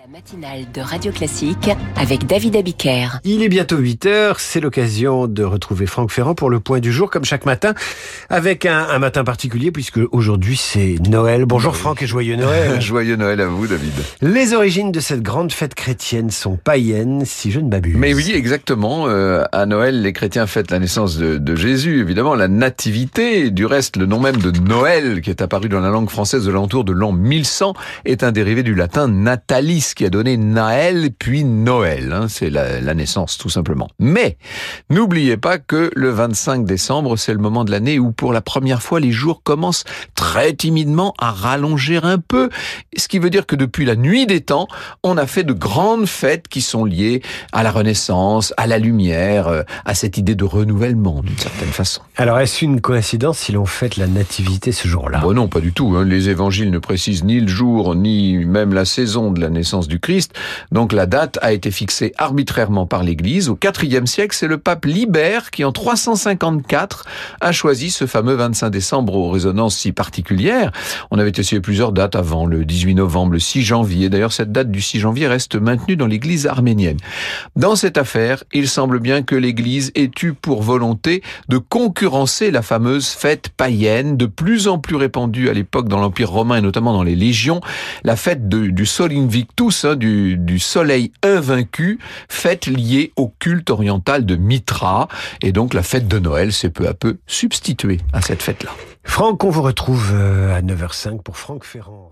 La matinale de Radio Classique avec David Abiker. Il est bientôt 8 heures, c'est l'occasion de retrouver Franck Ferrand pour le point du jour, comme chaque matin, avec un, un matin particulier, puisque aujourd'hui c'est Noël. Bonjour Franck et joyeux Noël. Joyeux Noël à vous, David. Les origines de cette grande fête chrétienne sont païennes, si je ne m'abuse. Mais oui, exactement. Euh, à Noël, les chrétiens fêtent la naissance de, de, Jésus, évidemment, la nativité. Du reste, le nom même de Noël, qui est apparu dans la langue française de l'entour de l'an 1100, est un dérivé du latin natalis qui a donné Naël puis Noël. Hein, c'est la, la, naissance tout simplement. Mais n'oubliez pas que le 25 décembre, c'est le moment de l'année où pour la première fois les jours commencent très timidement à rallonger un peu. Ce qui veut dire que depuis la nuit des temps, on a fait de grandes fêtes qui sont liées à la Renaissance, à la lumière, euh, à cette idée de renouvellement d'une certaine façon. Alors est-ce une coïncidence si l'on fête la nativité ce jour-là? Bon, Non, pas du tout. Hein. Les évangiles ne précisent ni le jour ni même la saison de la naissance du Christ. Donc la date a été fixée arbitrairement par l'Église. Au IVe siècle, c'est le pape Libère qui, en 354, a choisi ce fameux 25 décembre aux résonances si particulières. On avait essayé plusieurs dates avant, le 18 novembre, le 6 janvier. D'ailleurs, cette date du 6 janvier reste maintenue dans l'Église arménienne. Dans cette affaire, il semble bien que l'Église ait eu pour volonté de concurrencer la fameuse fête païenne, de plus en plus répandue à l'époque dans l'Empire romain et notamment dans les légions, la fête du Sol Invictus tous hein, du, du soleil invaincu, fête liée au culte oriental de Mitra. Et donc la fête de Noël s'est peu à peu substituée à cette fête-là. Franck, on vous retrouve euh, à 9h05 pour Franck Ferrand.